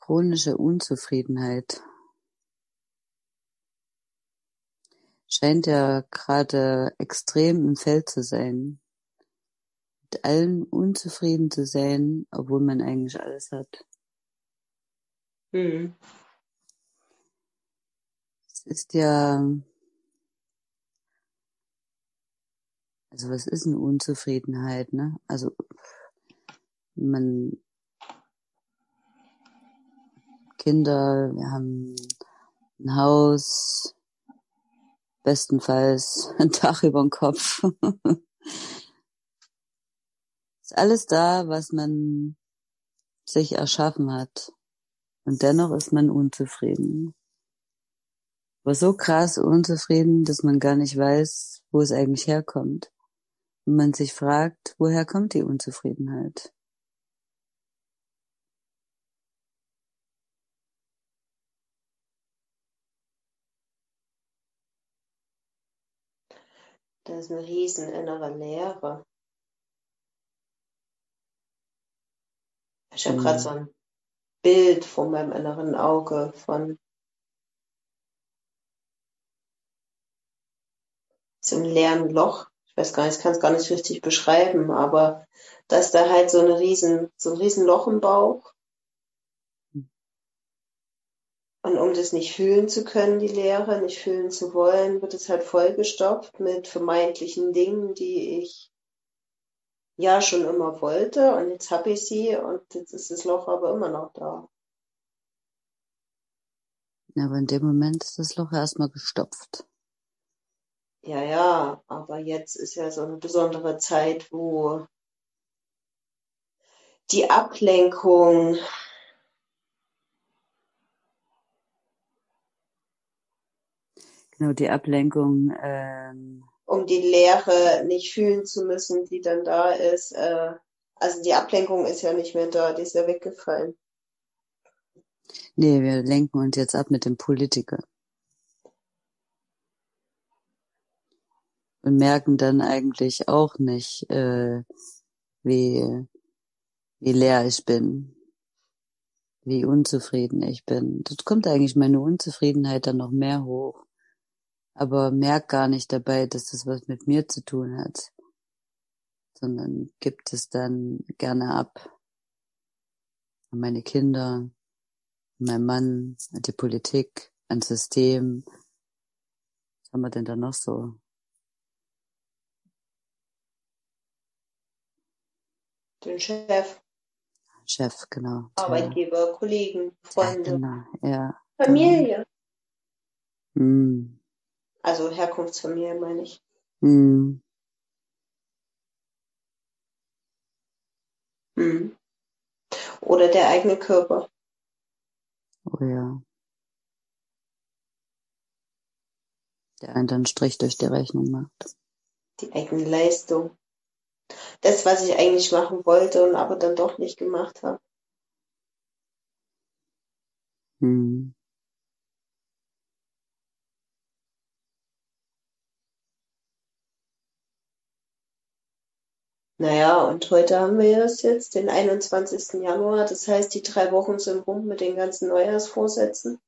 Chronische Unzufriedenheit scheint ja gerade extrem im Feld zu sein. Mit allem unzufrieden zu sein, obwohl man eigentlich alles hat. Mhm. Es ist ja, also was ist eine Unzufriedenheit, ne? Also man Kinder, wir haben ein Haus, bestenfalls ein Dach über dem Kopf. ist alles da, was man sich erschaffen hat. Und dennoch ist man unzufrieden. Aber so krass unzufrieden, dass man gar nicht weiß, wo es eigentlich herkommt. Und man sich fragt, woher kommt die Unzufriedenheit? Da ist eine riesen innere Leere. Ich habe gerade Mhm. so ein Bild vor meinem inneren Auge von so einem leeren Loch. Ich weiß gar nicht, ich kann es gar nicht richtig beschreiben, aber da ist da halt so eine riesen, so ein riesen Loch im Bauch. Und um das nicht fühlen zu können, die Leere, nicht fühlen zu wollen, wird es halt vollgestopft mit vermeintlichen Dingen, die ich ja schon immer wollte und jetzt habe ich sie und jetzt ist das Loch aber immer noch da. Aber in dem Moment ist das Loch erstmal gestopft. Ja, ja, aber jetzt ist ja so eine besondere Zeit, wo die Ablenkung Genau, die Ablenkung, ähm, um die Leere nicht fühlen zu müssen, die dann da ist. Äh, also die Ablenkung ist ja nicht mehr da, die ist ja weggefallen. nee, wir lenken uns jetzt ab mit dem Politiker. Und merken dann eigentlich auch nicht, äh, wie, wie leer ich bin, wie unzufrieden ich bin. Dort kommt eigentlich meine Unzufriedenheit dann noch mehr hoch. Aber merk gar nicht dabei, dass das was mit mir zu tun hat, sondern gibt es dann gerne ab. An meine Kinder, an meinen Mann, an die Politik, ans System. Was haben wir denn da noch so? Den Chef, Chef, genau. Arbeitgeber, Kollegen, Ja, Freunde, genau, ja. Familie. Hm. Also Herkunftsfamilie meine ich. Hm. Hm. Oder der eigene Körper. Oh ja. Der einen dann Strich durch die Rechnung macht. Die eigene Leistung. Das, was ich eigentlich machen wollte und aber dann doch nicht gemacht habe. Hm. Naja, und heute haben wir es jetzt, den 21. Januar. Das heißt, die drei Wochen sind rum mit den ganzen Neujahrsvorsätzen.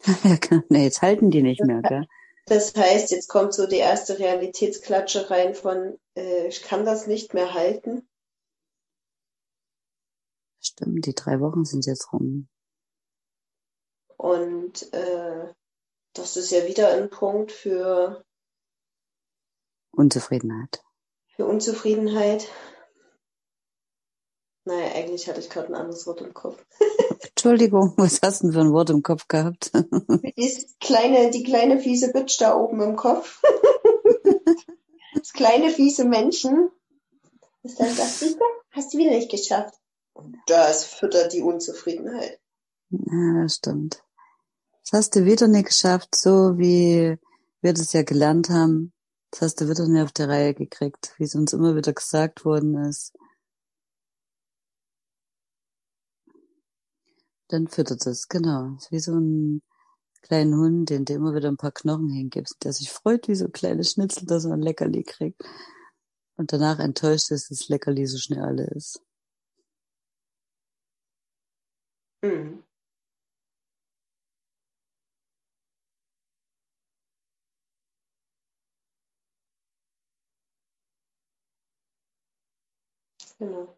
ja, nee, jetzt halten die nicht mehr, gell? Das heißt, jetzt kommt so die erste Realitätsklatsche rein von, äh, ich kann das nicht mehr halten. Stimmt, die drei Wochen sind jetzt rum. Und äh, das ist ja wieder ein Punkt für, Unzufriedenheit. Für Unzufriedenheit. Naja, eigentlich hatte ich gerade ein anderes Wort im Kopf. Entschuldigung, was hast du denn für ein Wort im Kopf gehabt? Die kleine, die kleine fiese Bitch da oben im Kopf. das kleine fiese Männchen. Das dann siehst du, hast du wieder nicht geschafft. Das füttert die Unzufriedenheit. Ja, das stimmt. Das hast du wieder nicht geschafft, so wie wir das ja gelernt haben. Das hast du wieder nicht auf die Reihe gekriegt, wie es uns immer wieder gesagt worden ist. Dann füttert es, genau. Ist wie so ein kleinen Hund, den du immer wieder ein paar Knochen hingibst, der sich freut wie so ein kleines Schnitzel, dass er ein Leckerli kriegt. Und danach enttäuscht ist, dass das Leckerli so schnell alle ist. Mhm. Genau.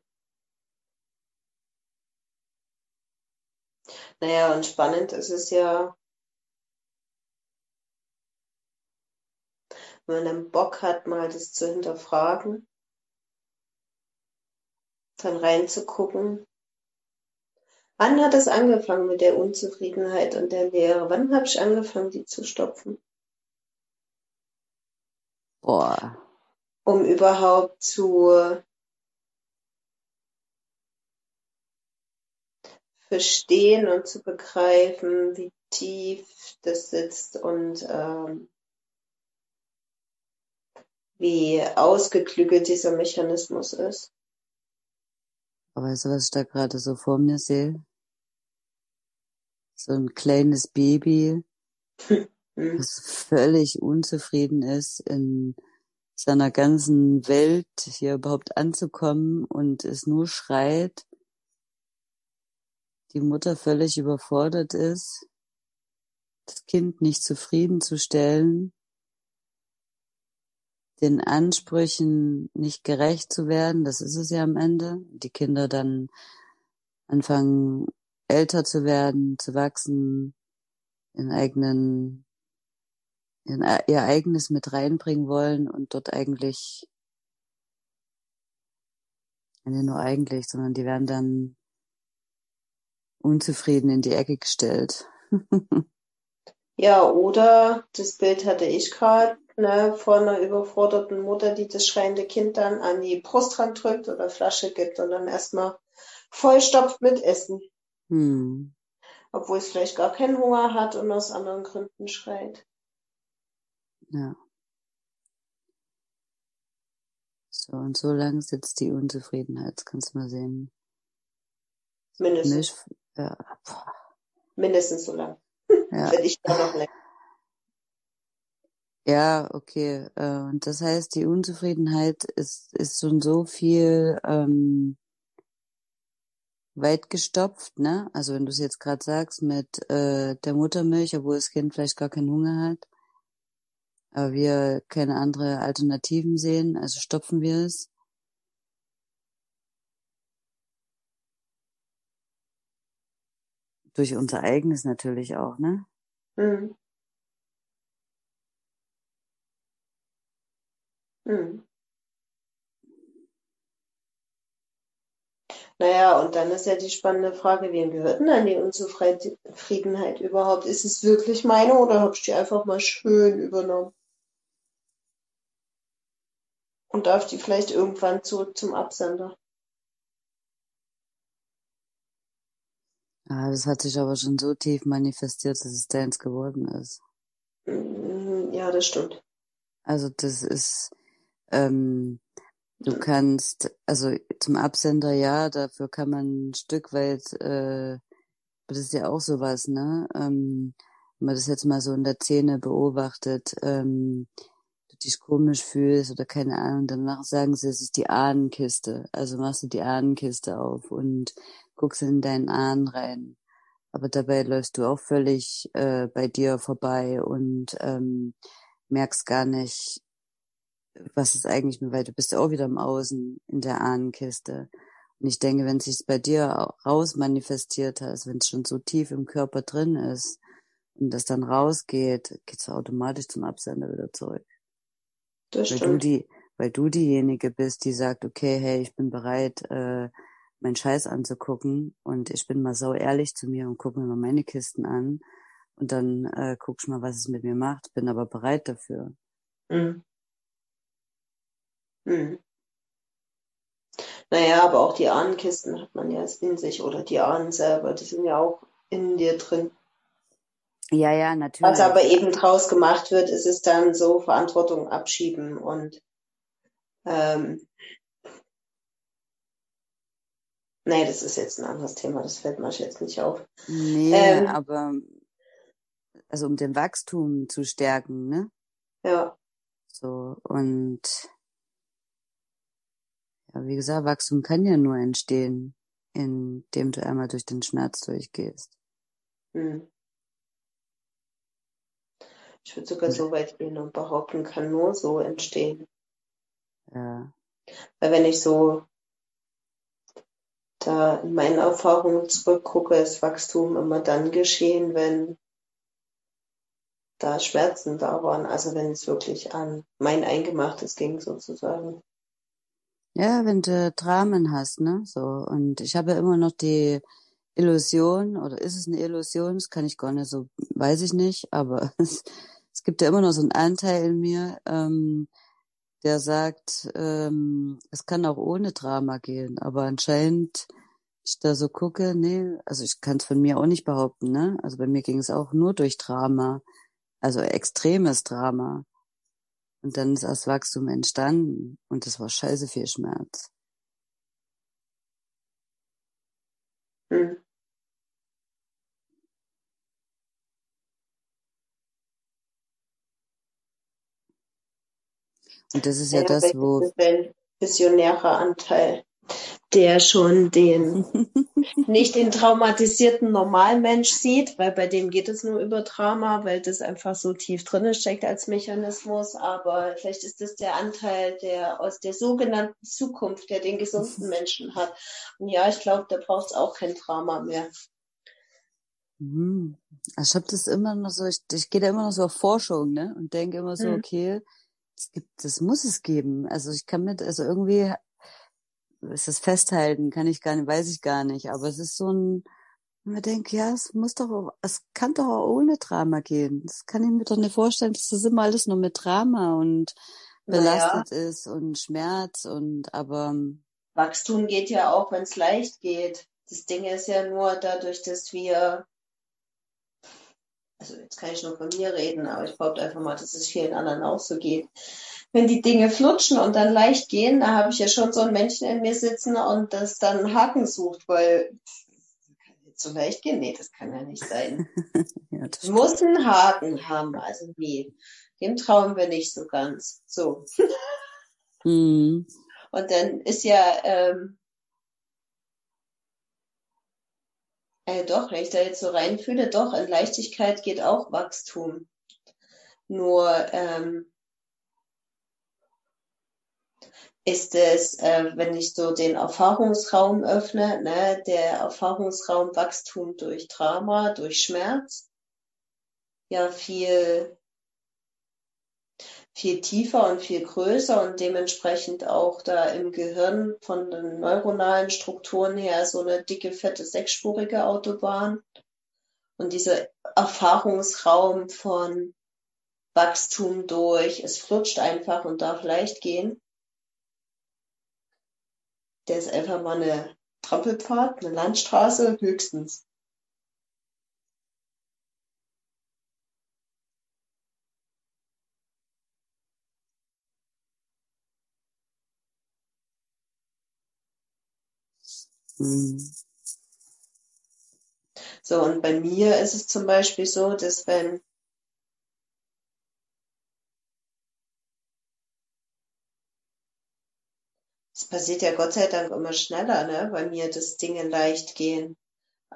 Naja, und spannend ist es ja, wenn man dann Bock hat, mal das zu hinterfragen, dann reinzugucken. Wann hat es angefangen mit der Unzufriedenheit und der Leere? Wann habe ich angefangen, die zu stopfen? Boah. Um überhaupt zu verstehen und zu begreifen, wie tief das sitzt und ähm, wie ausgeklügelt dieser Mechanismus ist. Aber weißt du, was ich da gerade so vor mir sehe? So ein kleines Baby, Hm. das völlig unzufrieden ist, in seiner ganzen Welt hier überhaupt anzukommen und es nur schreit, die Mutter völlig überfordert ist, das Kind nicht zufriedenzustellen, den Ansprüchen nicht gerecht zu werden, das ist es ja am Ende, die Kinder dann anfangen älter zu werden, zu wachsen, ihren eigenen, ihren, ihr eigenes mit reinbringen wollen und dort eigentlich, nicht nur eigentlich, sondern die werden dann unzufrieden in die Ecke gestellt. Ja, oder das Bild hatte ich gerade, ne, von einer überforderten Mutter, die das schreiende Kind dann an die Brust drückt oder Flasche gibt und dann erstmal vollstopft mit Essen. Hm. Obwohl es vielleicht gar keinen Hunger hat und aus anderen Gründen schreit. Ja. So, und so lang sitzt die Unzufriedenheit, kannst du mal sehen. Mindestens, Milch, ja, mindestens so lang. ja. Wenn ich da noch länger. Ja, okay. Äh, Und das heißt, die Unzufriedenheit ist, ist schon so viel ähm, weit gestopft, ne? Also wenn du es jetzt gerade sagst mit äh, der Muttermilch, obwohl das Kind vielleicht gar keinen Hunger hat, aber wir keine andere Alternativen sehen, also stopfen wir es. Durch unser eigenes natürlich auch, ne? Mhm. Mhm. Naja, und dann ist ja die spannende Frage, wem gehört denn dann die Unzufriedenheit überhaupt? Ist es wirklich meine oder habe ich die einfach mal schön übernommen? Und darf die vielleicht irgendwann zurück zum Absender? Ah, das hat sich aber schon so tief manifestiert, dass es deins geworden ist. Mhm, Ja, das stimmt. Also das ist, ähm, du kannst, also zum Absender ja, dafür kann man ein Stück weit, äh, das ist ja auch sowas, ne? Ähm, wenn man das jetzt mal so in der Szene beobachtet, ähm, du dich komisch fühlst oder keine Ahnung, danach sagen sie, es ist die Ahnenkiste. Also machst du die Ahnenkiste auf und guckst in deinen Ahnen rein. Aber dabei läufst du auch völlig äh, bei dir vorbei und ähm, merkst gar nicht, was ist eigentlich mit, weil du bist ja auch wieder im Außen in der Ahnenkiste. Und ich denke, wenn sich bei dir raus manifestiert hat, wenn es schon so tief im Körper drin ist und das dann rausgeht, geht's automatisch zum Absender wieder zurück. Das Weil du stimmt. die, weil du diejenige bist, die sagt, okay, hey, ich bin bereit, äh, meinen Scheiß anzugucken und ich bin mal so ehrlich zu mir und gucke mir mal meine Kisten an und dann äh, guck ich mal, was es mit mir macht, bin aber bereit dafür. Mhm. Mhm. Naja, aber auch die Ahnenkisten hat man ja in sich oder die Ahnen selber, die sind ja auch in dir drin. Ja, ja, Was natürlich. aber eben draus gemacht wird, ist es dann so Verantwortung abschieben und ähm, nee, das ist jetzt ein anderes Thema, das fällt mir jetzt nicht auf. Nee, Ähm, aber also um den Wachstum zu stärken, ne? ja, So und ja, wie gesagt, Wachstum kann ja nur entstehen. indem du einmal durch den Schmerz durchgehst. Hm. Ich würde sogar so weit gehen und behaupten, kann nur so entstehen. Ja. Weil wenn ich so da in meinen Erfahrungen zurückgucke, ist Wachstum immer dann geschehen, wenn da Schmerzen da waren, also wenn es wirklich an mein Eingemachtes ging sozusagen. Ja, wenn du Dramen hast, ne? So. Und ich habe immer noch die Illusion, oder ist es eine Illusion? Das kann ich gar nicht so, weiß ich nicht, aber es, es gibt ja immer noch so einen Anteil in mir, ähm, der sagt, ähm, es kann auch ohne Drama gehen, aber anscheinend ich da so gucke, nee, also ich kann es von mir auch nicht behaupten, ne? Also bei mir ging es auch nur durch Drama, also extremes Drama. Und dann ist das Wachstum entstanden und es war scheiße viel Schmerz. Hm. Und das ist ja, das, wo. Das ist ein visionärer Anteil der schon den, nicht den traumatisierten Normalmensch sieht, weil bei dem geht es nur über Drama, weil das einfach so tief drin steckt als Mechanismus. Aber vielleicht ist das der Anteil, der aus der sogenannten Zukunft, der den gesunden Menschen hat. Und ja, ich glaube, da braucht es auch kein Drama mehr. Mhm. Also ich habe das immer noch so, ich, ich gehe da immer noch so auf Forschung, ne? Und denke immer so, mhm. okay, es gibt, das muss es geben. Also ich kann mit, also irgendwie ist das festhalten, kann ich gar nicht, weiß ich gar nicht. Aber es ist so ein, wenn man denkt, ja, es muss doch, es kann doch auch ohne Drama gehen. Das kann ich mir doch nicht vorstellen, dass das immer alles nur mit Drama und belastet naja. ist und Schmerz und aber. Wachstum geht ja auch, wenn es leicht geht. Das Ding ist ja nur dadurch, dass wir, also jetzt kann ich nur von mir reden, aber ich behaupte einfach mal, dass es vielen anderen auch so geht wenn die Dinge flutschen und dann leicht gehen, da habe ich ja schon so ein Männchen in mir sitzen und das dann Haken sucht, weil so leicht gehen? Nee, das kann ja nicht sein. ja, Muss einen Haken haben, also nee, dem trauen wir nicht so ganz. So. mhm. Und dann ist ja, ähm, äh, doch, wenn ich da jetzt so reinfühle, doch, in Leichtigkeit geht auch Wachstum. Nur, ähm, ist es, äh, wenn ich so den Erfahrungsraum öffne, ne, der Erfahrungsraum Wachstum durch Drama, durch Schmerz, ja viel, viel tiefer und viel größer und dementsprechend auch da im Gehirn von den neuronalen Strukturen her so eine dicke, fette, sechsspurige Autobahn. Und dieser Erfahrungsraum von Wachstum durch, es flutscht einfach und darf leicht gehen, der ist einfach mal eine Trampelpfad, eine Landstraße höchstens. Mhm. So, und bei mir ist es zum Beispiel so, dass wenn Es passiert ja Gott sei Dank immer schneller, ne, bei mir, dass Dinge leicht gehen.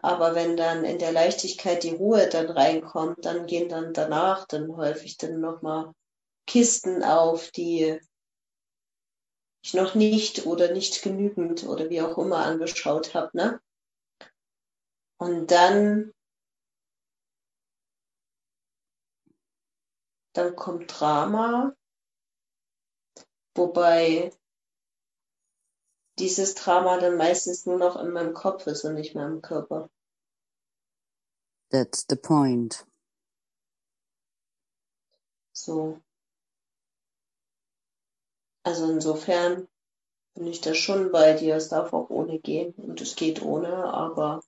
Aber wenn dann in der Leichtigkeit die Ruhe dann reinkommt, dann gehen dann danach dann häufig dann nochmal Kisten auf, die ich noch nicht oder nicht genügend oder wie auch immer angeschaut habe, ne? Und dann, dann kommt Drama, wobei dieses Drama dann meistens nur noch in meinem Kopf ist und nicht mehr im Körper. That's the point. So. Also insofern bin ich da schon bei dir. Es darf auch ohne gehen und es geht ohne, aber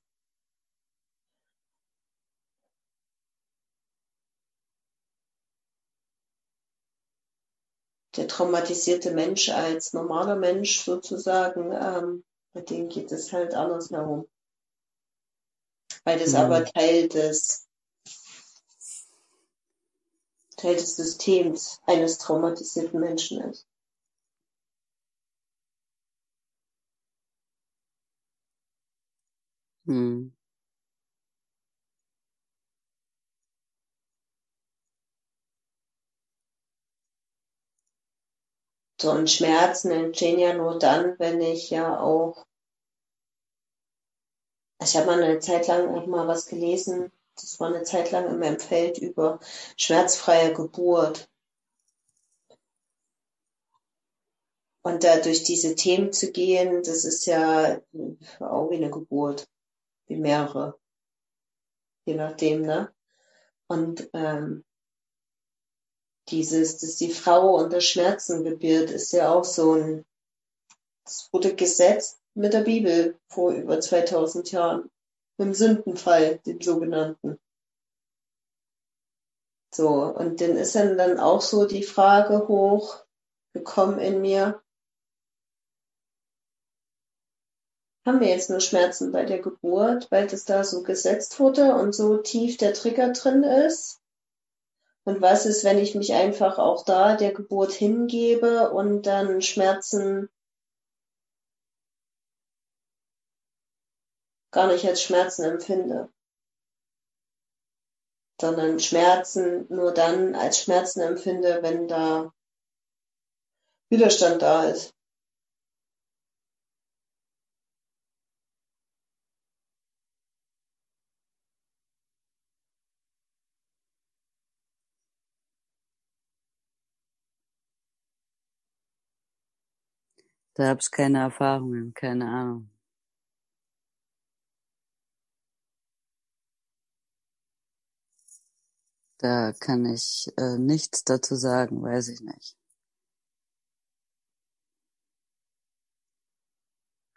der traumatisierte Mensch als normaler Mensch sozusagen, ähm, bei dem geht es halt anders herum. Weil das mhm. aber Teil des, Teil des Systems eines traumatisierten Menschen ist. Hm. So, und Schmerzen entstehen ja nur dann, wenn ich ja auch, also ich habe mal eine Zeit lang auch mal was gelesen, das war eine Zeit lang in meinem Feld über schmerzfreie Geburt. Und da durch diese Themen zu gehen, das ist ja auch wie eine Geburt, wie mehrere, je nachdem, ne? Und ähm, dieses, dass die Frau unter Schmerzen gebiert, ist ja auch so ein, das wurde gesetzt mit der Bibel vor über 2000 Jahren, mit dem Sündenfall, dem sogenannten. So, und dann ist dann, dann auch so die Frage hochgekommen in mir, haben wir jetzt nur Schmerzen bei der Geburt, weil das da so gesetzt wurde und so tief der Trigger drin ist? Und was ist, wenn ich mich einfach auch da der Geburt hingebe und dann Schmerzen gar nicht als Schmerzen empfinde, sondern Schmerzen nur dann als Schmerzen empfinde, wenn da Widerstand da ist. Da habe ich keine Erfahrungen, keine Ahnung. Da kann ich äh, nichts dazu sagen, weiß ich nicht.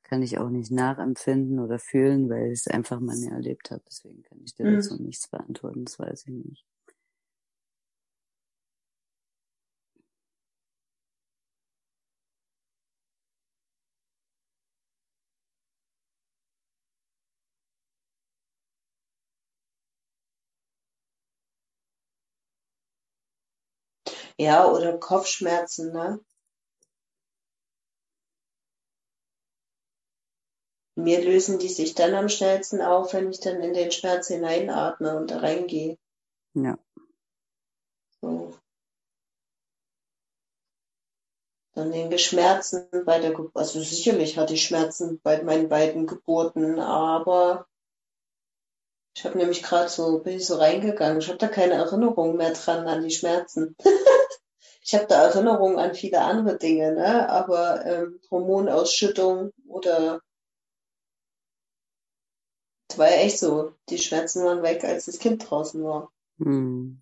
Kann ich auch nicht nachempfinden oder fühlen, weil ich es einfach mal nie erlebt habe. Deswegen kann ich dir Mhm. dazu nichts beantworten, das weiß ich nicht. Ja, oder Kopfschmerzen, ne? Mir lösen die sich dann am schnellsten auf, wenn ich dann in den Schmerz hineinatme und da reingehe. Ja. So. Dann den Geschmerzen bei der Geburt. Also sicherlich hatte ich Schmerzen bei meinen beiden Geburten, aber ich habe nämlich gerade so, bin ich so reingegangen. Ich habe da keine Erinnerung mehr dran an die Schmerzen. ich habe da Erinnerungen an viele andere Dinge, ne? Aber ähm, Hormonausschüttung oder es war ja echt so, die Schmerzen waren weg, als das Kind draußen war. Hm.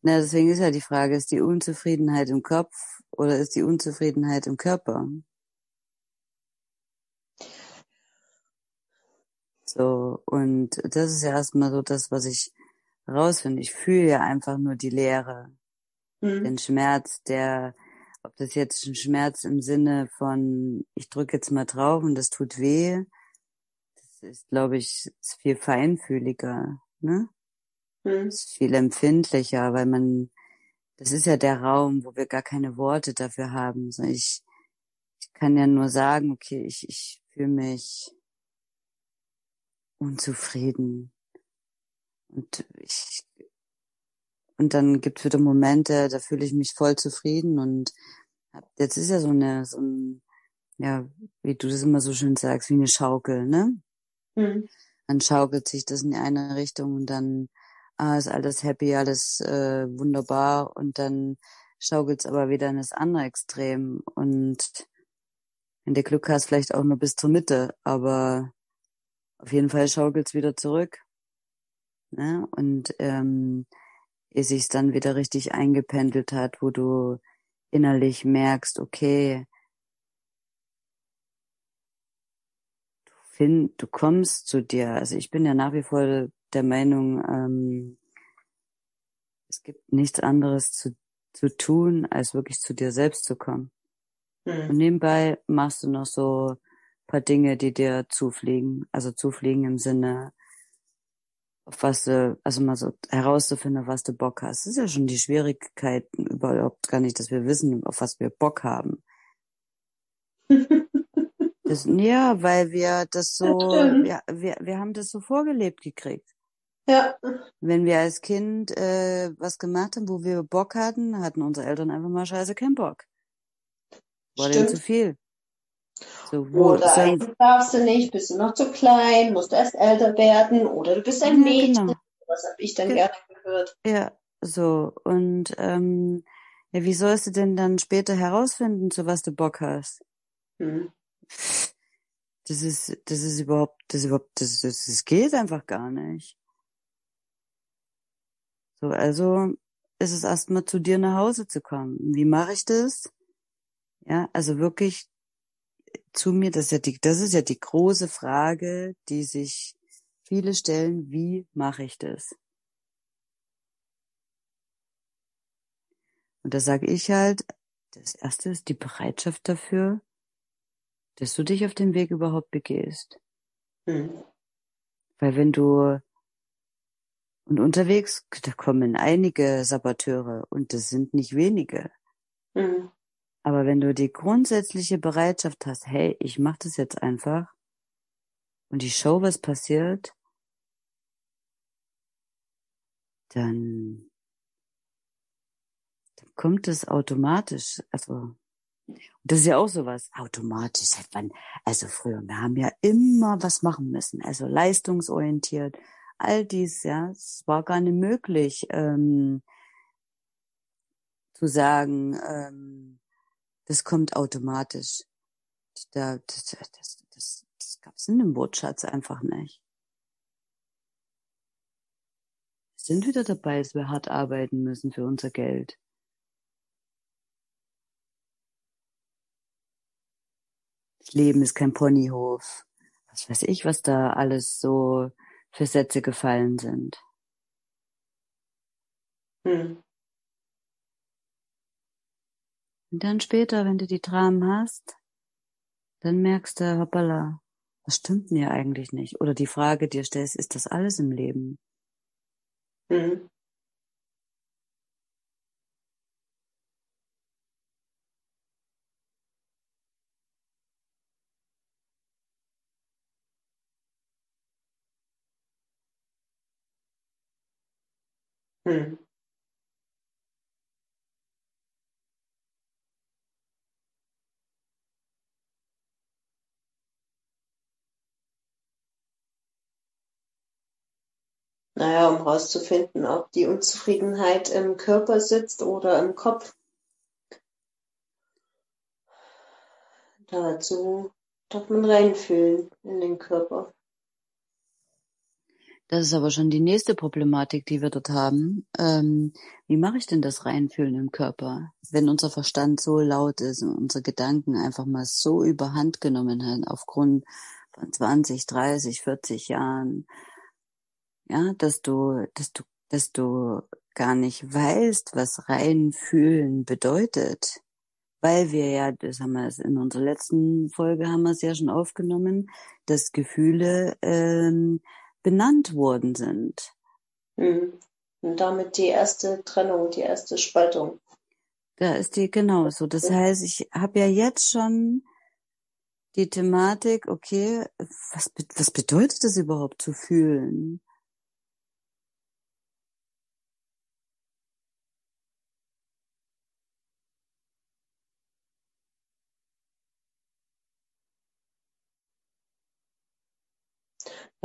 Na, deswegen ist ja die Frage, ist die Unzufriedenheit im Kopf oder ist die Unzufriedenheit im Körper? So, und das ist ja erstmal so das, was ich rausfinde. Ich fühle ja einfach nur die Leere, Hm. den Schmerz, der, ob das jetzt ein Schmerz im Sinne von, ich drücke jetzt mal drauf und das tut weh, das ist, glaube ich, ist viel feinfühliger, ne? Hm. ist viel empfindlicher, weil man, das ist ja der Raum, wo wir gar keine Worte dafür haben. So ich, ich kann ja nur sagen, okay, ich, ich fühle mich unzufrieden. Und ich, und dann gibt's wieder Momente, da fühle ich mich voll zufrieden und hab- jetzt ist ja so eine, so ein, ja, wie du das immer so schön sagst, wie eine Schaukel, ne? Hm. dann schaukelt sich das in die eine Richtung und dann ah, ist alles happy, alles äh, wunderbar und dann schaukelt es aber wieder in das andere Extrem und wenn du Glück hast, vielleicht auch nur bis zur Mitte, aber auf jeden Fall schaukelt es wieder zurück. Ne? Und ähm, ehe sich's dann wieder richtig eingependelt hat, wo du innerlich merkst, okay, du find, du kommst zu dir. Also ich bin ja nach wie vor der Meinung, ähm, es gibt nichts anderes zu, zu tun, als wirklich zu dir selbst zu kommen. Und Hm. nebenbei machst du noch so paar Dinge, die dir zufliegen. Also zufliegen im Sinne, auf was du, also mal so herauszufinden, was du Bock hast. Das ist ja schon die Schwierigkeit überhaupt gar nicht, dass wir wissen, auf was wir Bock haben. Das, ja, weil wir das so, stimmt. wir, wir, haben das so vorgelebt gekriegt. Ja, Wenn wir als Kind äh, was gemacht haben, wo wir Bock hatten, hatten unsere Eltern einfach mal scheiße keinen Bock. War denen zu stimmt. viel. So, wo, Oder eigentlich darfst du nicht, bist du noch zu klein, musst erst älter werden, oder du bist ein ja, Mädchen. genau. Was habe ich dann Ge gerne gehört? ja, so. Und ähm, ja, wie sollst du denn dann später herausfinden, zu was du Bock hast? Hm. Das ist, das ist überhaupt, das ist überhaupt, das, das, das geht einfach gar nicht. So, also ist es erstmal zu dir nach Hause zu kommen. Wie mache ich das? Ja, also wirklich zu mir, das ist ja die, das ist ja die große Frage, die sich viele stellen, wie mache ich das? Und da sage ich halt, das erste ist die Bereitschaft dafür, dass du dich auf den Weg überhaupt begehst. Hm. Weil wenn du und unterwegs, da kommen einige Saboteure und das sind nicht wenige. Hm. Aber wenn du die grundsätzliche Bereitschaft hast, hey, ich mach das jetzt einfach und ich schau, was passiert, dann, dann kommt es automatisch. Also das ist ja auch sowas automatisch. Also früher, wir haben ja immer was machen müssen. Also leistungsorientiert, all dies, ja, es war gar nicht möglich ähm, zu sagen, ähm, das kommt automatisch. Da, das, das, das, das gab es in dem Wortschatz einfach nicht. Wir sind wieder dabei, dass wir hart arbeiten müssen für unser Geld. Das Leben ist kein Ponyhof. Was weiß ich, was da alles so für Sätze gefallen sind. Hm. Und dann später, wenn du die Dramen hast, dann merkst du, hoppala, was stimmt hier eigentlich nicht? Oder die Frage dir stellst, ist das alles im Leben? Hm. Hm. Naja, um rauszufinden, ob die Unzufriedenheit im Körper sitzt oder im Kopf. Dazu darf man reinfühlen in den Körper. Das ist aber schon die nächste Problematik, die wir dort haben. Ähm, wie mache ich denn das Reinfühlen im Körper? Wenn unser Verstand so laut ist und unsere Gedanken einfach mal so überhand genommen haben, aufgrund von 20, 30, 40 Jahren, ja, dass du, dass du, dass du gar nicht weißt, was reinfühlen bedeutet. Weil wir ja, das haben wir in unserer letzten Folge haben wir es ja schon aufgenommen, dass Gefühle ähm, benannt worden sind. Hm. Und damit die erste Trennung, die erste Spaltung. Da ist die genau so. Das heißt, ich habe ja jetzt schon die Thematik, okay, was, was bedeutet das überhaupt zu fühlen?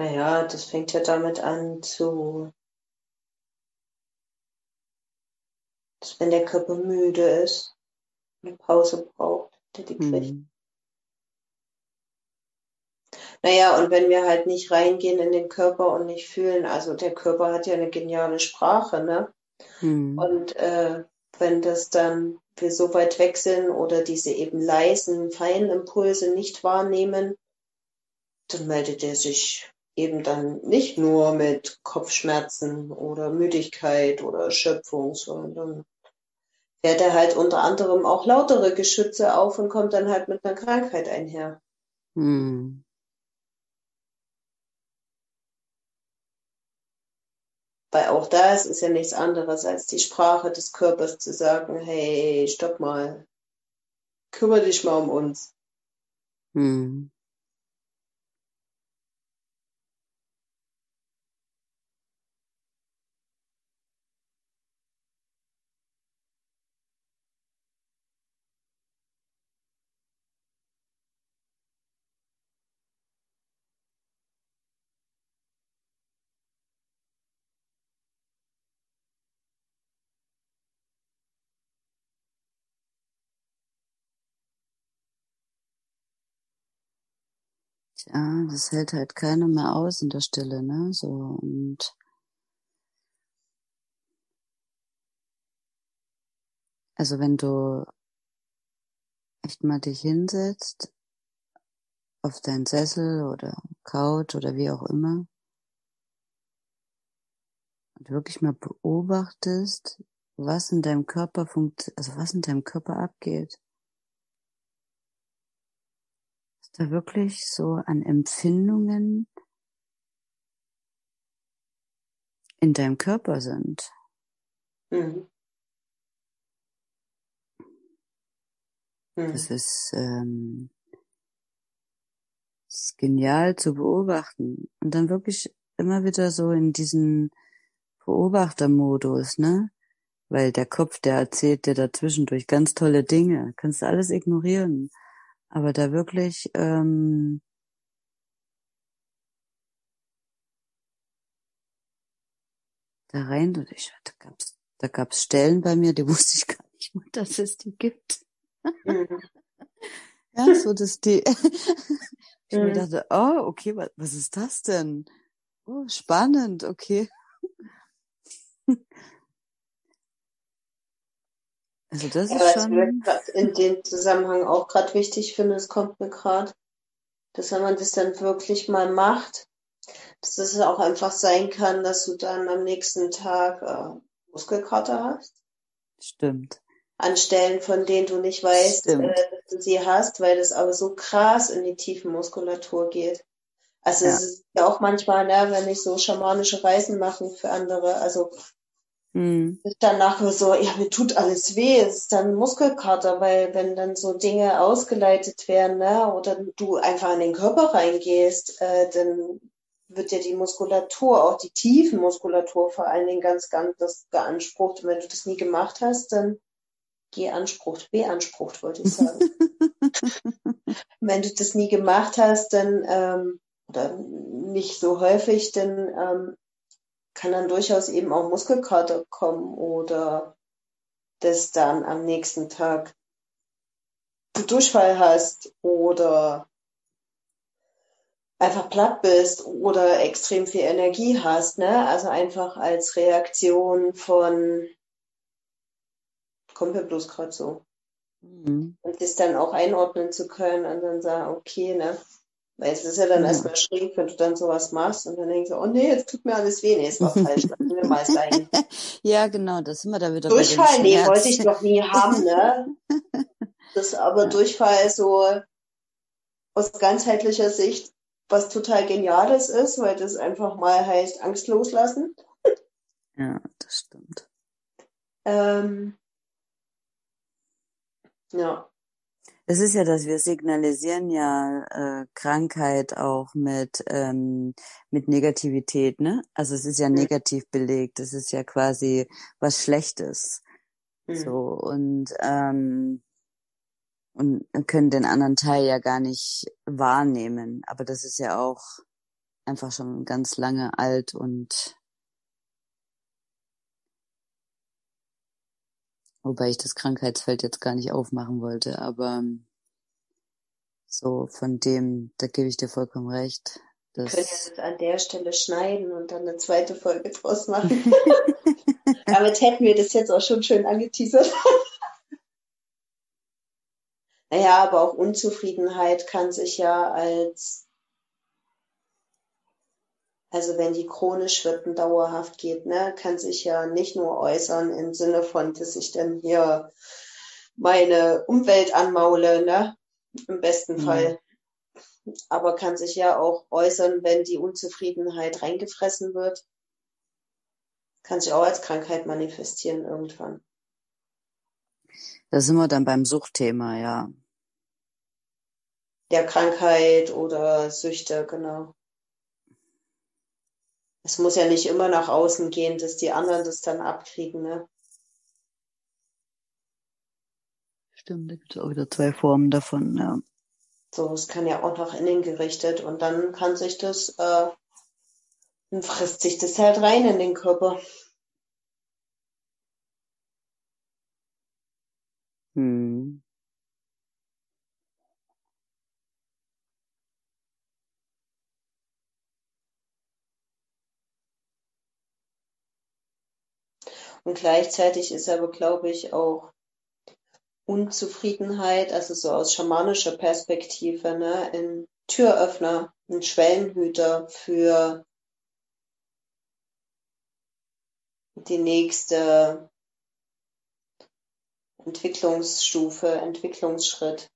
Naja, das fängt ja damit an zu, dass wenn der Körper müde ist, eine Pause braucht, der die kriegt. Hm. Naja, und wenn wir halt nicht reingehen in den Körper und nicht fühlen, also der Körper hat ja eine geniale Sprache, ne? Hm. Und äh, wenn das dann wir so weit weg sind oder diese eben leisen, feinen Impulse nicht wahrnehmen, dann meldet er sich eben dann nicht nur mit Kopfschmerzen oder Müdigkeit oder Erschöpfung, sondern fährt er halt unter anderem auch lautere Geschütze auf und kommt dann halt mit einer Krankheit einher. Hm. Weil auch das ist ja nichts anderes als die Sprache des Körpers zu sagen, hey, stopp mal, kümmere dich mal um uns. Hm. Tja, das hält halt keiner mehr aus in der Stille, ne? So und also wenn du echt mal dich hinsetzt auf deinen Sessel oder Couch oder wie auch immer und wirklich mal beobachtest, was in deinem Körper funkt, also was in deinem Körper abgeht. Was da wirklich so an Empfindungen in deinem Körper sind. Mhm. Das Mhm. ist, ähm, das ist genial zu beobachten und dann wirklich immer wieder so in diesen Beobachtermodus, ne? Weil der Kopf, der erzählt dir dazwischendurch ganz tolle Dinge, kannst du alles ignorieren, aber da wirklich ähm, da rein, und ich, da gab's, da gab's Stellen bei mir, die wusste ich gar nicht mal, dass es die gibt. Mhm. Ja, so dass die, ich mir Mhm. dachte, oh, okay, was, was ist das denn? Oh, spannend, okay. Also das Ja, ist was ich mir schon, grad in dem Zusammenhang auch gerade wichtig finde, es kommt mir gerade, dass wenn man das dann wirklich mal macht, dass es auch einfach sein kann, dass du dann am nächsten Tag äh, Muskelkater hast. stimmt, An Stellen, von denen du nicht weißt, äh, dass du sie hast, weil das aber so krass in die tiefen Muskulatur geht. Also ja. es ist ja auch manchmal, ne, wenn ich so schamanische Reisen mache für andere, also Hm. ist dann nachher so, ja, mir tut alles weh, es ist dann Muskelkater, weil wenn dann so Dinge ausgeleitet werden, ne, oder du einfach in den Körper reingehst, äh, dann wird ja die Muskulatur, auch die tiefen Muskulatur vor allen Dingen ganz, ganz das beansprucht. Und wenn du das nie gemacht hast, dann geansprucht, beansprucht, wollte ich sagen. wenn du das nie gemacht hast, dann ähm, oder nicht so häufig, dann ähm, kann dann durchaus eben auch Muskelkater kommen oder dass dann am nächsten Tag du Durchfall hast oder einfach platt bist oder extrem viel Energie hast, ne? Also einfach als Reaktion von kommt mir bloß gerade so. Hm. Und das dann auch einordnen zu können und dann sagen, okay, ne? Weil es ist ja dann Ja. erstmal schräg, wenn du dann sowas machst und dann denkst du, oh nee, jetzt tut mir alles weh. Nee, es war falsch, lassen wir mal sein. Ja, genau, da sind wir da wieder Durchfall, nee, wollte ich noch nie haben, ne? Das ist aber Ja. Durchfall so aus ganzheitlicher Sicht was total Geniales ist, weil das einfach mal heißt Angst loslassen. Ja, das stimmt. Ähm, ja. Es ist ja, dass wir signalisieren ja äh, Krankheit auch mit ähm, mit Negativität, ne? Also es ist ja Hm. negativ belegt. Es ist ja quasi was Schlechtes. Hm. So und ähm, und können den anderen Teil ja gar nicht wahrnehmen. Aber das ist ja auch einfach schon ganz lange alt und wobei ich das Krankheitsfeld jetzt gar nicht aufmachen wollte, aber ähm, so von dem, da gebe ich dir vollkommen recht. Wir können ja das an der Stelle schneiden und dann eine zweite Folge draus machen. Damit hätten wir das jetzt auch schon schön angeteasert. Naja, aber auch Unzufriedenheit kann sich ja als, also wenn die chronisch wird und dauerhaft geht, ne, kann sich ja nicht nur äußern im Sinne von, dass ich dann hier meine Umwelt anmaule, ne, im besten Mhm. Fall. Aber kann sich ja auch äußern, wenn die Unzufriedenheit reingefressen wird. Kann sich auch als Krankheit manifestieren irgendwann. da sind wir dann beim Suchtthema, ja. der Krankheit oder Süchte, genau. Es muss ja nicht immer nach außen gehen, dass die anderen das dann abkriegen, ne? Stimmt, da gibt es auch wieder zwei Formen davon, ja. So, es kann ja auch nach innen gerichtet und dann kann sich das, äh, dann frisst sich das halt rein in den Körper. Hm. Und gleichzeitig ist aber, glaube ich, auch Unzufriedenheit, also so aus schamanischer Perspektive, ne, ein Türöffner, ein Schwellenhüter für die nächste Entwicklungsstufe, Entwicklungsschritt,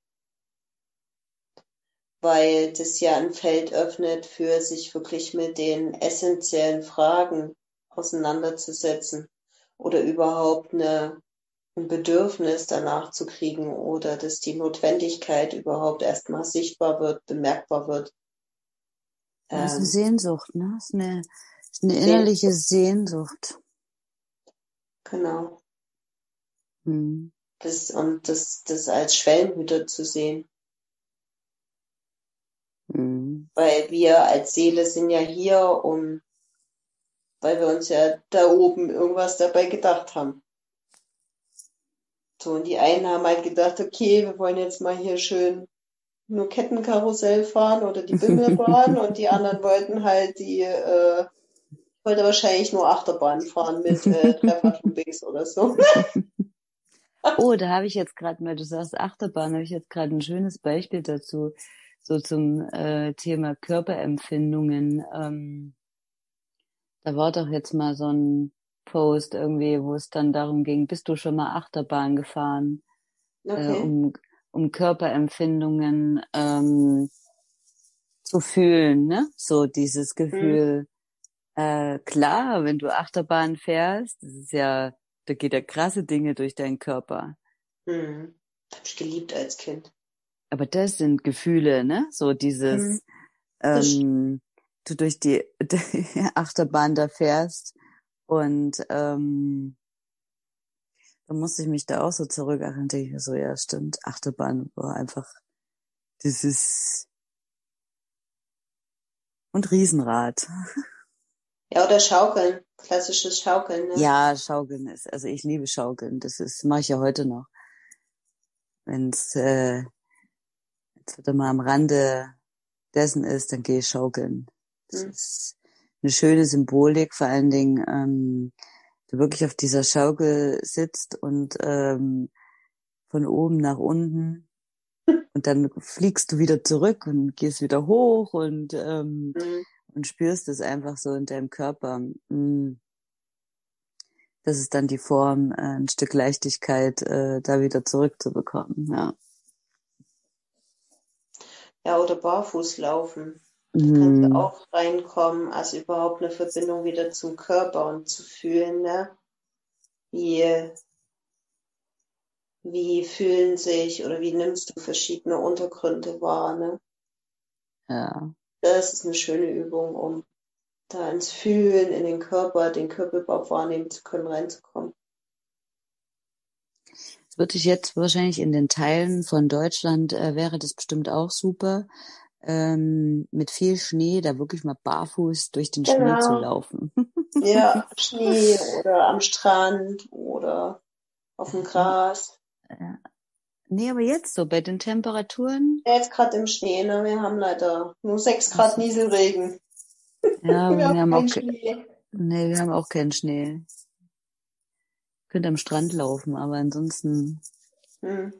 weil das ja ein Feld öffnet, für sich wirklich mit den essentiellen Fragen auseinanderzusetzen oder überhaupt eine, ein Bedürfnis danach zu kriegen oder dass die Notwendigkeit überhaupt erstmal sichtbar wird, bemerkbar wird. Das ist eine Sehnsucht, ne? Das ist eine, das ist eine innerliche Sehnsucht. Genau. Hm. Das, und das, das als Schwellenhüter zu sehen. Hm. Weil wir als Seele sind ja hier, um, weil wir uns ja da oben irgendwas dabei gedacht haben. So, und die einen haben halt gedacht, okay, wir wollen jetzt mal hier schön nur Kettenkarussell fahren oder die Bimmelbahn und die anderen wollten halt die, äh, wollte wahrscheinlich nur Achterbahn fahren mit äh, Trefferloopings oder so. Oh, da habe ich jetzt gerade mal, du sagst Achterbahn, habe ich jetzt gerade ein schönes Beispiel dazu, so zum äh, Thema Körperempfindungen. Ähm, da war doch jetzt mal so ein Post irgendwie, wo es dann darum ging, bist du schon mal Achterbahn gefahren, Okay. äh, um, um Körperempfindungen ähm, zu fühlen, ne? So dieses Gefühl, äh, klar, wenn du Achterbahn fährst, das ist ja, da geht ja krasse Dinge durch deinen Körper. Hm. Hab ich geliebt als Kind. Aber das sind Gefühle, ne? So dieses, Mhm. Ähm, du durch die, die Achterbahn da fährst und ähm, da musste ich mich da auch so zurück erinnern, denke ich mir so, ja stimmt, Achterbahn war einfach dieses und Riesenrad. Ja, oder Schaukeln. Klassisches Schaukeln, ne? Ja, Schaukeln ist, also ich liebe Schaukeln, das ist, mache ich ja heute noch. Wenn's, äh, jetzt wieder mal am Rande dessen ist, dann gehe ich schaukeln. Das Hm. ist eine schöne Symbolik, vor allen Dingen, ähm, du wirklich auf dieser Schaukel sitzt und ähm, von oben nach unten und dann fliegst du wieder zurück und gehst wieder hoch und ähm, Hm. und spürst es einfach so in deinem Körper. Mm. Das ist dann die Form, äh, ein Stück Leichtigkeit äh, da wieder zurückzubekommen. Ja. Ja, oder barfuß laufen. Kannst du Mhm. auch reinkommen, also überhaupt eine Verbindung wieder zum Körper und zu fühlen, ne? Wie, wie fühlen sich oder wie nimmst du verschiedene Untergründe wahr, ne? Ja. Das ist eine schöne Übung, um da ins Fühlen, in den Körper, den Körper überhaupt wahrnehmen zu können, reinzukommen. Das würde ich jetzt wahrscheinlich in den Teilen von Deutschland äh, wäre das bestimmt auch super, ähm, mit viel Schnee da wirklich mal barfuß durch den Schnee zu Genau. laufen. Ja, Schnee oder am Strand oder auf dem Gras. Ja. Nee, aber jetzt so bei den Temperaturen, Ja, jetzt gerade im Schnee, ne? Wir haben leider nur 6 Grad Nieselregen. ja, Wir wir haben haben auch, Schnee. nee, wir haben auch keinen Schnee. Könnt am Strand laufen, aber ansonsten, Hm.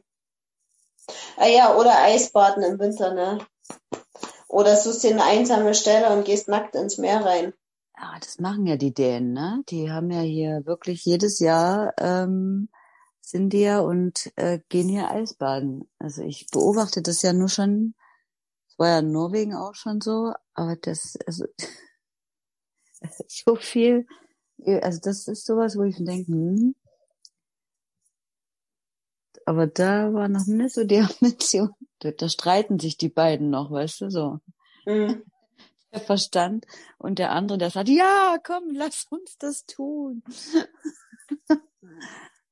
Ah ja, oder Eisbaden im Winter, ne? Oder suchst dir eine einsame Stelle und gehst nackt ins Meer rein. ja, das machen ja die Dänen, ne? Die haben ja hier wirklich jedes Jahr ähm, sind die ja und äh, gehen hier Eisbaden. Also ich beobachte das ja nur schon, es war ja in Norwegen auch schon so, aber das, also so viel, also das ist sowas, wo ich denke, hm, aber da war noch nicht so die Ambition. Da, da streiten sich die beiden noch, weißt du, so. Mhm. Der Verstand und der andere, der sagt, ja, komm, lass uns das tun.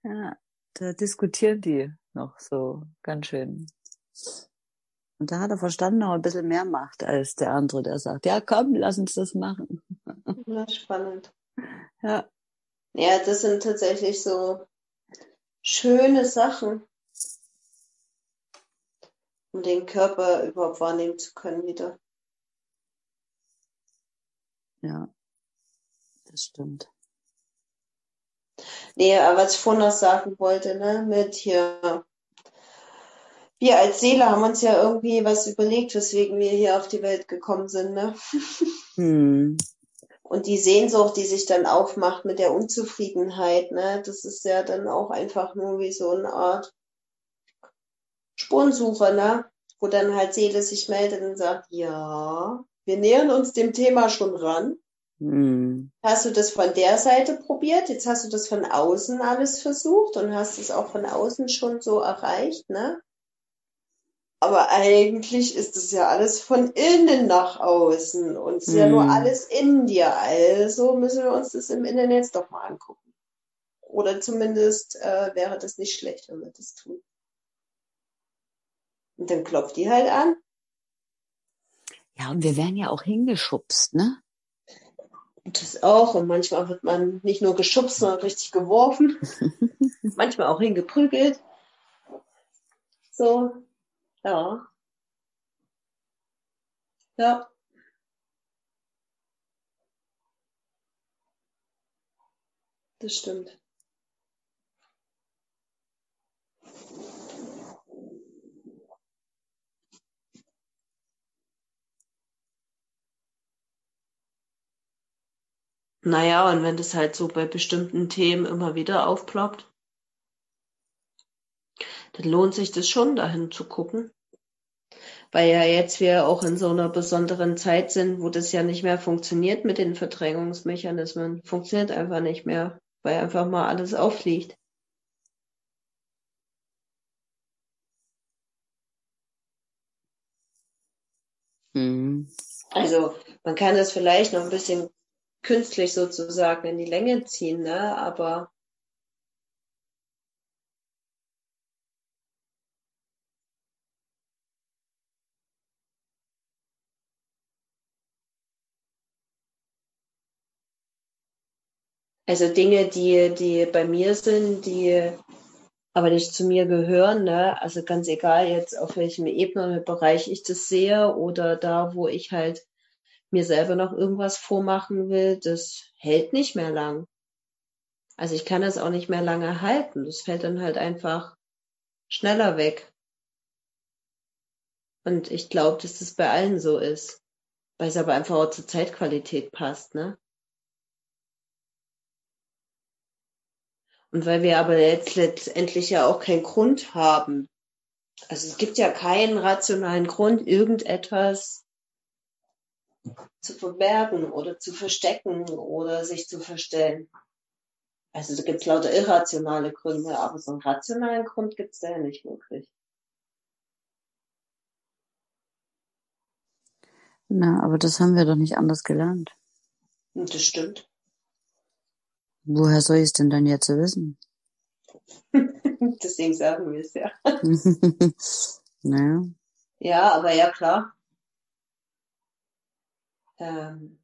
ja, da diskutieren die noch so ganz schön. Und da hat der Verstand noch ein bisschen mehr Macht als der andere, der sagt, ja, komm, lass uns das machen. Ja, spannend. Ja. Ja, das sind tatsächlich so schöne Sachen, um den Körper überhaupt wahrnehmen zu können wieder. Ja, das stimmt. Nee, aber was ich vorhin noch sagen wollte, ne, mit hier, wir als Seele haben uns ja irgendwie was überlegt, weswegen wir hier auf die Welt gekommen sind, ne? Hm. Und die Sehnsucht, die sich dann aufmacht mit der Unzufriedenheit, ne, das ist ja dann auch einfach nur wie so eine Art Spurensuche, ne? Wo dann halt Seele sich meldet und sagt, ja, wir nähern uns dem Thema schon ran. Hm. Hast du das von der Seite probiert? Jetzt hast du das von außen alles versucht und hast es auch von außen schon so erreicht, ne? Aber eigentlich ist es ja alles von innen nach außen und es ist ja nur Hm. alles in dir. Also müssen wir uns das im Internet jetzt doch mal angucken. Oder zumindest äh, wäre das nicht schlecht, wenn wir das tun. Und dann klopft die halt an. Ja, und wir werden ja auch hingeschubst, ne? Das auch. Und manchmal wird man nicht nur geschubst, sondern richtig geworfen. manchmal auch hingeprügelt. So, ja. Ja. Das stimmt. Naja, und wenn das halt so bei bestimmten Themen immer wieder aufploppt, dann lohnt sich das schon, dahin zu gucken. Weil ja jetzt wir auch in so einer besonderen Zeit sind, wo das ja nicht mehr funktioniert mit den Verdrängungsmechanismen. Funktioniert einfach nicht mehr, weil einfach mal alles auffliegt. Hm. Also man kann das vielleicht noch ein bisschen künstlich sozusagen in die Länge ziehen, ne? Aber also Dinge, die, die bei mir sind, die aber nicht zu mir gehören, ne? Also ganz egal jetzt auf welchem Ebene oder Bereich ich das sehe oder da, wo ich halt mir selber noch irgendwas vormachen will, das hält nicht mehr lang. Also ich kann das auch nicht mehr lange halten. Das fällt dann halt einfach schneller weg. Und ich glaube, dass das bei allen so ist. Weil es aber einfach auch zur Zeitqualität passt, ne? Und weil wir aber jetzt letztendlich ja auch keinen Grund haben. Also es gibt ja keinen rationalen Grund, irgendetwas zu verbergen oder zu verstecken oder sich zu verstellen. Also da gibt's lauter irrationale Gründe, aber so einen rationalen Grund gibt's da ja nicht wirklich. Na, aber das haben wir doch nicht anders gelernt. Und das stimmt. Woher soll ich es denn dann jetzt wissen? Deswegen sagen wir es ja. naja. Ja, aber ja klar. Ähm.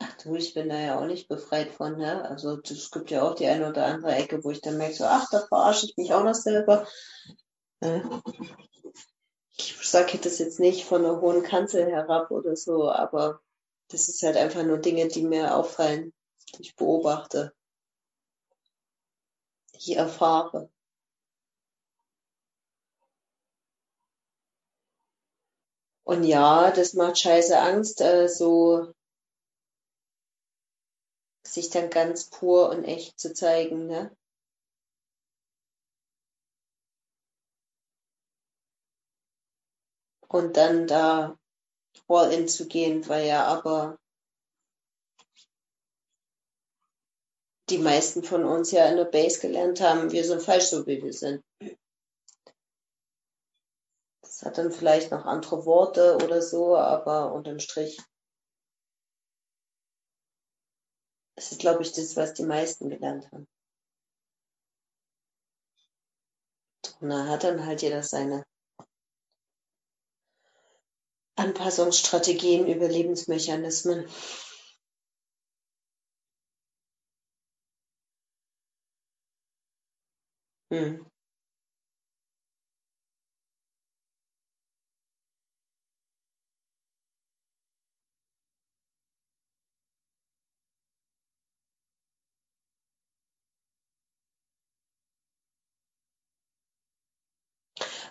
Ach du, ich bin da ja auch nicht befreit von, ne? Also es gibt ja auch die eine oder andere Ecke, wo ich dann merke, so, ach, da verarsche ich mich auch noch selber. Äh, Ich sage das jetzt nicht von einer hohen Kanzel herab oder so, aber das ist halt einfach nur Dinge, die mir auffallen, die ich beobachte, die ich erfahre. Und ja, das macht scheiße Angst, äh, so sich dann ganz pur und echt zu zeigen, ne? Und dann da all in zu gehen, weil ja aber die meisten von uns ja in der Base gelernt haben, wir sind falsch so, wie wir sind. Hat dann vielleicht noch andere Worte oder so, aber unterm Strich das ist, glaube ich, das, was die meisten gelernt haben. Und da hat dann halt jeder seine Anpassungsstrategien, Überlebensmechanismen. Hm.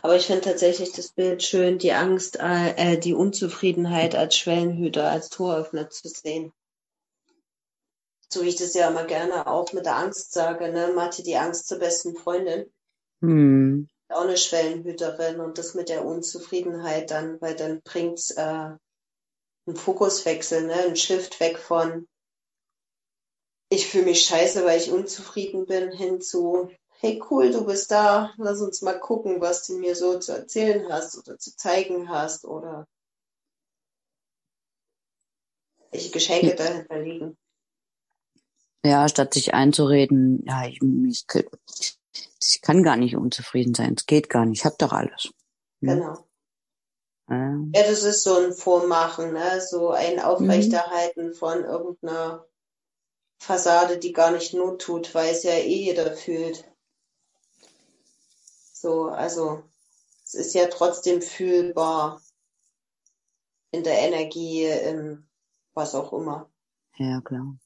Aber ich finde tatsächlich das Bild schön, die Angst, äh, die Unzufriedenheit als Schwellenhüter, als Toröffner zu sehen. So wie ich das ja immer gerne auch mit der Angst sage, ne? Mathe die Angst zur besten Freundin. Hm. Auch eine Schwellenhüterin und das mit der Unzufriedenheit dann, weil dann bringt's äh, einen Fokuswechsel, ne? Ein Shift weg von ich fühle mich scheiße, weil ich unzufrieden bin, hin zu hey cool, du bist da, lass uns mal gucken, was du mir so zu erzählen hast oder zu zeigen hast oder welche Geschenke dahinter liegen. Ja, statt sich einzureden, ja, ich, ich, ich kann gar nicht unzufrieden sein, es geht gar nicht, ich hab doch alles. Hm? Genau. Ja. ja, das ist so ein Vormachen, ne? so ein Aufrechterhalten mhm. von irgendeiner Fassade, die gar nicht Not tut, weil es ja eh jeder fühlt. So, also es ist ja trotzdem fühlbar in der Energie, in was auch immer. Ja, klar.